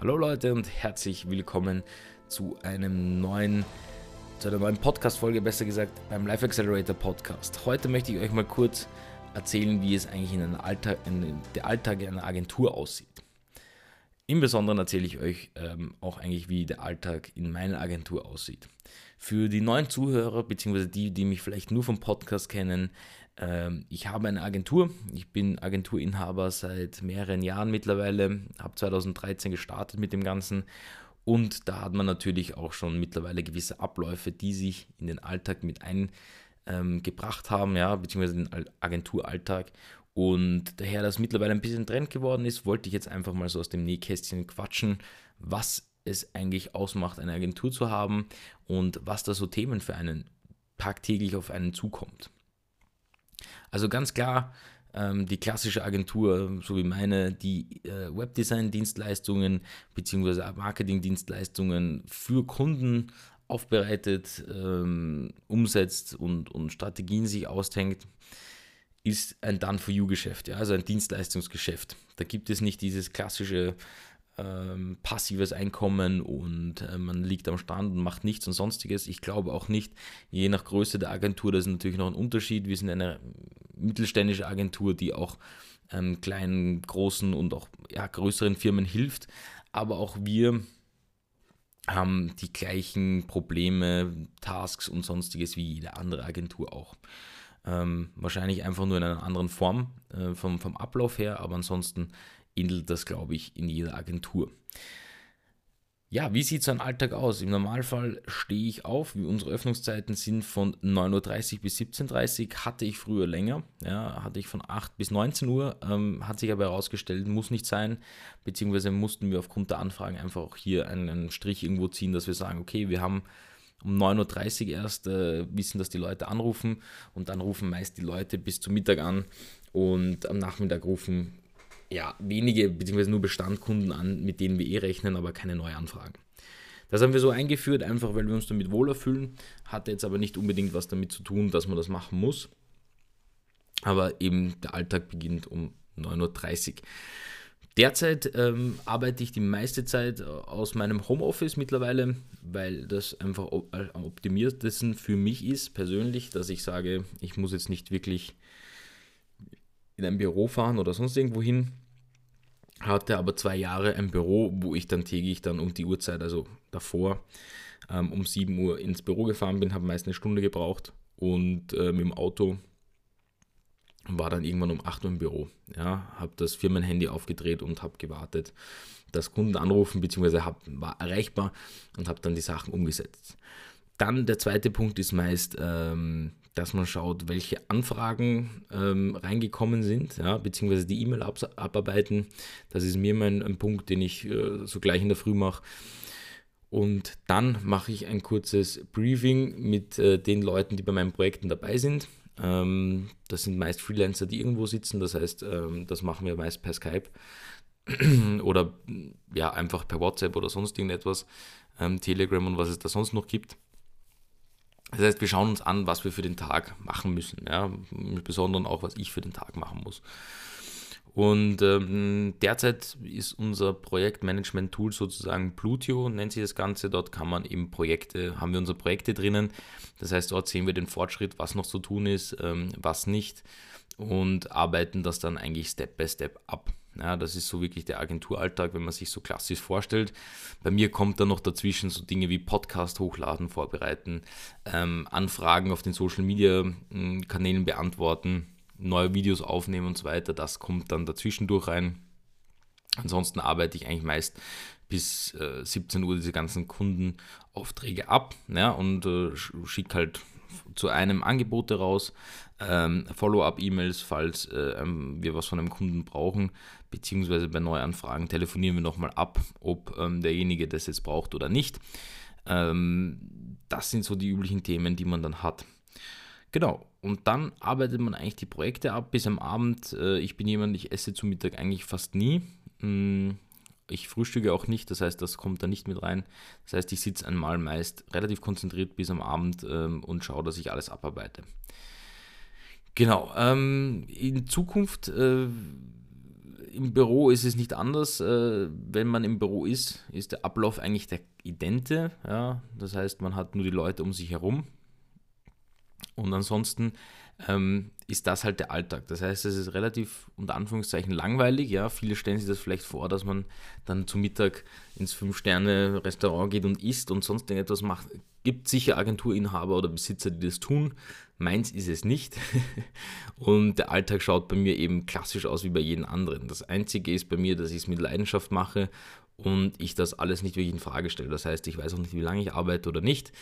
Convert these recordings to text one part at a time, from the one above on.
Hallo Leute und herzlich willkommen zu einem neuen, zu einer neuen Podcast-Folge, besser gesagt, beim Life Accelerator Podcast. Heute möchte ich euch mal kurz erzählen, wie es eigentlich in, Alltag, in der Alltag einer Agentur aussieht. Im Besonderen erzähle ich euch ähm, auch eigentlich, wie der Alltag in meiner Agentur aussieht. Für die neuen Zuhörer, beziehungsweise die, die mich vielleicht nur vom Podcast kennen, ich habe eine Agentur. Ich bin Agenturinhaber seit mehreren Jahren mittlerweile, habe 2013 gestartet mit dem Ganzen und da hat man natürlich auch schon mittlerweile gewisse Abläufe, die sich in den Alltag mit eingebracht haben, ja, beziehungsweise den Agenturalltag. Und daher das mittlerweile ein bisschen Trend geworden ist, wollte ich jetzt einfach mal so aus dem Nähkästchen quatschen, was es eigentlich ausmacht, eine Agentur zu haben und was da so Themen für einen tagtäglich auf einen zukommt. Also ganz klar, ähm, die klassische Agentur, so wie meine, die äh, Webdesign-Dienstleistungen bzw. Marketing-Dienstleistungen für Kunden aufbereitet, ähm, umsetzt und, und Strategien sich ausdenkt, ist ein Done-for-You-Geschäft, ja, also ein Dienstleistungsgeschäft. Da gibt es nicht dieses klassische ähm, passives Einkommen und äh, man liegt am Strand und macht nichts und sonstiges. Ich glaube auch nicht, je nach Größe der Agentur, das ist natürlich noch ein Unterschied. Wir sind eine mittelständische Agentur, die auch ähm, kleinen, großen und auch ja, größeren Firmen hilft. Aber auch wir haben die gleichen Probleme, Tasks und sonstiges wie jede andere Agentur auch. Ähm, wahrscheinlich einfach nur in einer anderen Form äh, vom, vom Ablauf her, aber ansonsten ähnelt das, glaube ich, in jeder Agentur. Ja, wie sieht so ein Alltag aus? Im Normalfall stehe ich auf, unsere Öffnungszeiten sind von 9.30 Uhr bis 17.30 Uhr, hatte ich früher länger, ja, hatte ich von 8 bis 19 Uhr, ähm, hat sich aber herausgestellt, muss nicht sein, beziehungsweise mussten wir aufgrund der Anfragen einfach auch hier einen Strich irgendwo ziehen, dass wir sagen, okay, wir haben um 9.30 Uhr erst äh, wissen, dass die Leute anrufen und dann rufen meist die Leute bis zum Mittag an und am Nachmittag rufen ja, wenige bzw. nur Bestandkunden an, mit denen wir eh rechnen, aber keine Neuanfragen. Das haben wir so eingeführt, einfach weil wir uns damit wohler fühlen, hatte jetzt aber nicht unbedingt was damit zu tun, dass man das machen muss. Aber eben der Alltag beginnt um 9.30 Uhr. Derzeit ähm, arbeite ich die meiste Zeit aus meinem Homeoffice mittlerweile, weil das einfach am optimiertesten für mich ist, persönlich, dass ich sage, ich muss jetzt nicht wirklich in ein Büro fahren oder sonst irgendwo hin. Hatte aber zwei Jahre ein Büro, wo ich dann täglich dann um die Uhrzeit, also davor, ähm, um 7 Uhr ins Büro gefahren bin, habe meist eine Stunde gebraucht und äh, mit dem Auto war dann irgendwann um 8 Uhr im Büro. Ja, habe das Firmenhandy aufgedreht und habe gewartet, dass Kunden anrufen, beziehungsweise hab, war erreichbar und habe dann die Sachen umgesetzt. Dann der zweite Punkt ist meist, ähm, dass man schaut, welche Anfragen ähm, reingekommen sind, ja, beziehungsweise die E-Mail abarbeiten. Das ist mir mein ein Punkt, den ich äh, so gleich in der Früh mache. Und dann mache ich ein kurzes Briefing mit äh, den Leuten, die bei meinen Projekten dabei sind. Ähm, das sind meist Freelancer, die irgendwo sitzen. Das heißt, ähm, das machen wir meist per Skype oder ja, einfach per WhatsApp oder sonst irgendetwas, ähm, Telegram und was es da sonst noch gibt. Das heißt, wir schauen uns an, was wir für den Tag machen müssen. Ja? Im Besonderen auch, was ich für den Tag machen muss. Und ähm, derzeit ist unser Projektmanagement-Tool sozusagen Plutio, nennt sich das Ganze. Dort kann man eben Projekte, haben wir unsere Projekte drinnen. Das heißt, dort sehen wir den Fortschritt, was noch zu tun ist, ähm, was nicht und arbeiten das dann eigentlich Step by Step ab. Ja, das ist so wirklich der Agenturalltag, wenn man sich so klassisch vorstellt. Bei mir kommt dann noch dazwischen so Dinge wie Podcast hochladen, vorbereiten, ähm, Anfragen auf den Social Media hm, Kanälen beantworten, neue Videos aufnehmen und so weiter. Das kommt dann dazwischen durch rein. Ansonsten arbeite ich eigentlich meist bis äh, 17 Uhr diese ganzen Kundenaufträge ab ja, und äh, schicke halt zu einem Angebote raus, ähm, Follow-up-E-Mails, falls äh, ähm, wir was von einem Kunden brauchen, beziehungsweise bei Neuanfragen telefonieren wir nochmal ab, ob ähm, derjenige das jetzt braucht oder nicht. Ähm, das sind so die üblichen Themen, die man dann hat. Genau, und dann arbeitet man eigentlich die Projekte ab bis am Abend. Äh, ich bin jemand, ich esse zu Mittag eigentlich fast nie. Mm, ich frühstücke auch nicht, das heißt, das kommt da nicht mit rein. Das heißt, ich sitze einmal meist relativ konzentriert bis am Abend ähm, und schaue, dass ich alles abarbeite. Genau, ähm, in Zukunft äh, Im Büro ist es nicht anders. Äh, wenn man im Büro ist, ist der Ablauf eigentlich der idente. Ja? Das heißt, man hat nur die Leute um sich herum. Und ansonsten ähm, ist das halt der Alltag. Das heißt, es ist relativ unter Anführungszeichen langweilig. Ja, viele stellen sich das vielleicht vor, dass man dann zu Mittag ins Fünf-Sterne-Restaurant geht und isst und sonst irgendetwas macht. Gibt sicher Agenturinhaber oder Besitzer, die das tun. Meins ist es nicht. und der Alltag schaut bei mir eben klassisch aus wie bei jedem anderen. Das Einzige ist bei mir, dass ich es mit Leidenschaft mache und ich das alles nicht wirklich in Frage stelle. Das heißt, ich weiß auch nicht, wie lange ich arbeite oder nicht.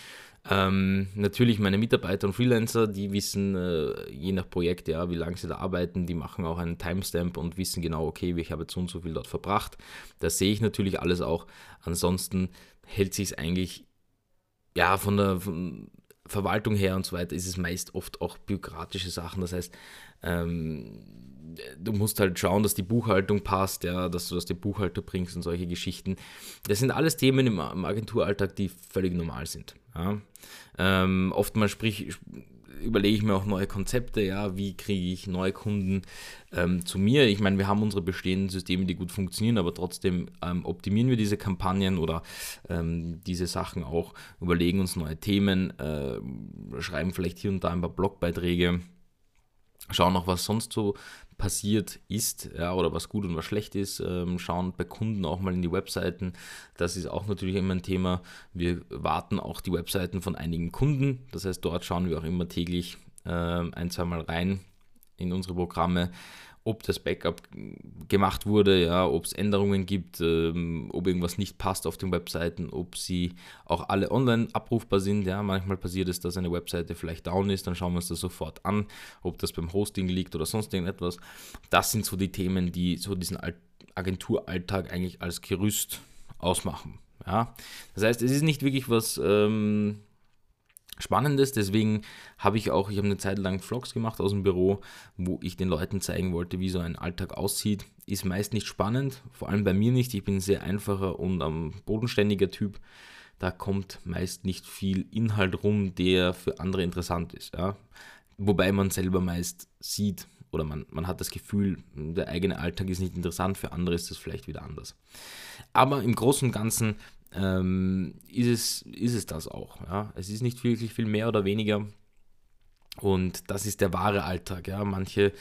Ähm, natürlich meine Mitarbeiter und Freelancer, die wissen äh, je nach Projekt, ja, wie lange sie da arbeiten, die machen auch einen Timestamp und wissen genau, okay, ich habe jetzt so und so viel dort verbracht. Das sehe ich natürlich alles auch. Ansonsten hält sich es eigentlich ja von der von Verwaltung her und so weiter, ist es meist oft auch bürokratische Sachen. Das heißt, ähm, du musst halt schauen, dass die Buchhaltung passt, ja, dass du das die Buchhalter bringst und solche Geschichten. Das sind alles Themen im, im Agenturalltag, die völlig normal sind. Ja. Ähm, oftmals sprich, überlege ich mir auch neue Konzepte, ja, wie kriege ich neue Kunden ähm, zu mir. Ich meine, wir haben unsere bestehenden Systeme, die gut funktionieren, aber trotzdem ähm, optimieren wir diese Kampagnen oder ähm, diese Sachen auch, überlegen uns neue Themen, äh, schreiben vielleicht hier und da ein paar Blogbeiträge schauen auch, was sonst so passiert ist, ja, oder was gut und was schlecht ist, ähm, schauen bei Kunden auch mal in die Webseiten. Das ist auch natürlich immer ein Thema. Wir warten auch die Webseiten von einigen Kunden. Das heißt, dort schauen wir auch immer täglich äh, ein, zweimal rein in unsere Programme ob das Backup gemacht wurde, ja, ob es Änderungen gibt, ähm, ob irgendwas nicht passt auf den Webseiten, ob sie auch alle online abrufbar sind. Ja, manchmal passiert es, dass eine Webseite vielleicht down ist, dann schauen wir uns das sofort an, ob das beim Hosting liegt oder sonst irgendetwas. Das sind so die Themen, die so diesen Agenturalltag eigentlich als Gerüst ausmachen. Ja, das heißt, es ist nicht wirklich was ähm, Spannendes. Deswegen habe ich auch, ich habe eine Zeit lang Vlogs gemacht aus dem Büro, wo ich den Leuten zeigen wollte, wie so ein Alltag aussieht. Ist meist nicht spannend, vor allem bei mir nicht. Ich bin ein sehr einfacher und ähm, bodenständiger Typ. Da kommt meist nicht viel Inhalt rum, der für andere interessant ist. Ja? Wobei man selber meist sieht oder man, man hat das Gefühl, der eigene Alltag ist nicht interessant, für andere ist das vielleicht wieder anders. Aber im Großen und Ganzen ähm, ist, es, ist es das auch. Ja? Es ist nicht wirklich viel mehr oder weniger. Und das ist der wahre Alltag. Ja? Manche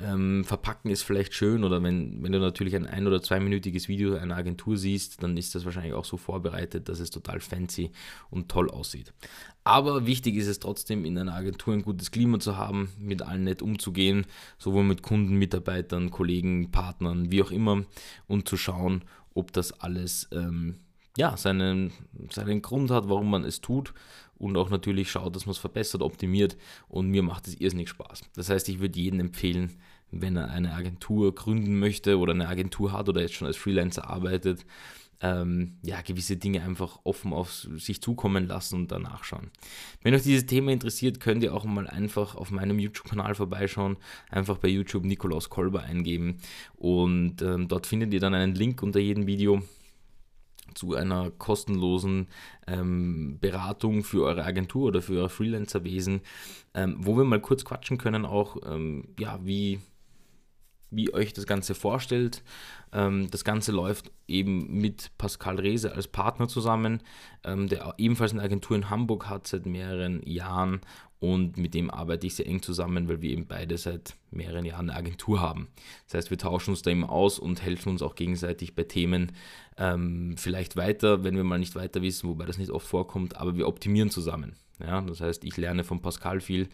ähm, verpacken es vielleicht schön oder wenn, wenn du natürlich ein ein- oder zweiminütiges Video einer Agentur siehst, dann ist das wahrscheinlich auch so vorbereitet, dass es total fancy und toll aussieht. Aber wichtig ist es trotzdem, in einer Agentur ein gutes Klima zu haben, mit allen nett umzugehen, sowohl mit Kunden, Mitarbeitern, Kollegen, Partnern, wie auch immer, und zu schauen, ob das alles ähm, ja, seinen, seinen Grund hat, warum man es tut und auch natürlich schaut, dass man es verbessert, optimiert und mir macht es irrsinnig Spaß. Das heißt, ich würde jedem empfehlen, wenn er eine Agentur gründen möchte oder eine Agentur hat oder jetzt schon als Freelancer arbeitet, ähm, ja, gewisse Dinge einfach offen auf sich zukommen lassen und danach schauen. Wenn euch dieses Thema interessiert, könnt ihr auch mal einfach auf meinem YouTube-Kanal vorbeischauen, einfach bei YouTube Nikolaus Kolber eingeben und ähm, dort findet ihr dann einen Link unter jedem Video zu einer kostenlosen ähm, Beratung für eure Agentur oder für euer Freelancerwesen, ähm, wo wir mal kurz quatschen können, auch ähm, ja, wie, wie euch das Ganze vorstellt. Ähm, das Ganze läuft eben mit Pascal Rehse als Partner zusammen, ähm, der ebenfalls eine Agentur in Hamburg hat seit mehreren Jahren und mit dem arbeite ich sehr eng zusammen, weil wir eben beide seit mehreren Jahren eine Agentur haben. Das heißt, wir tauschen uns da immer aus und helfen uns auch gegenseitig bei Themen ähm, vielleicht weiter, wenn wir mal nicht weiter wissen, wobei das nicht oft vorkommt, aber wir optimieren zusammen. Ja, das heißt, ich lerne von Pascal viel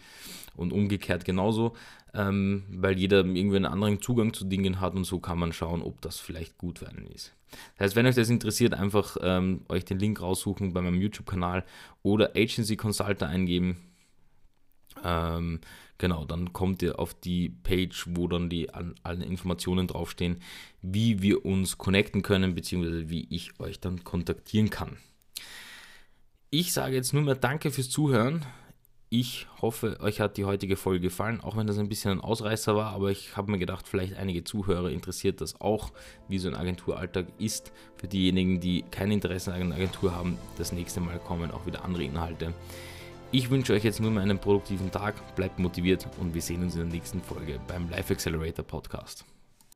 und umgekehrt genauso, ähm, weil jeder irgendwie einen anderen Zugang zu Dingen hat und so kann man schauen, ob das vielleicht gut für einen ist. Das heißt, wenn euch das interessiert, einfach ähm, euch den Link raussuchen bei meinem YouTube-Kanal oder Agency Consultant eingeben ähm, genau, dann kommt ihr auf die Page, wo dann die an, alle Informationen draufstehen, wie wir uns connecten können, beziehungsweise wie ich euch dann kontaktieren kann. Ich sage jetzt nur mehr Danke fürs Zuhören. Ich hoffe, euch hat die heutige Folge gefallen, auch wenn das ein bisschen ein Ausreißer war, aber ich habe mir gedacht, vielleicht einige Zuhörer interessiert das auch, wie so ein Agenturalltag ist. Für diejenigen, die kein Interesse an einer Agentur haben, das nächste Mal kommen auch wieder andere Inhalte. Ich wünsche euch jetzt nur mal einen produktiven Tag, bleibt motiviert und wir sehen uns in der nächsten Folge beim Life Accelerator Podcast.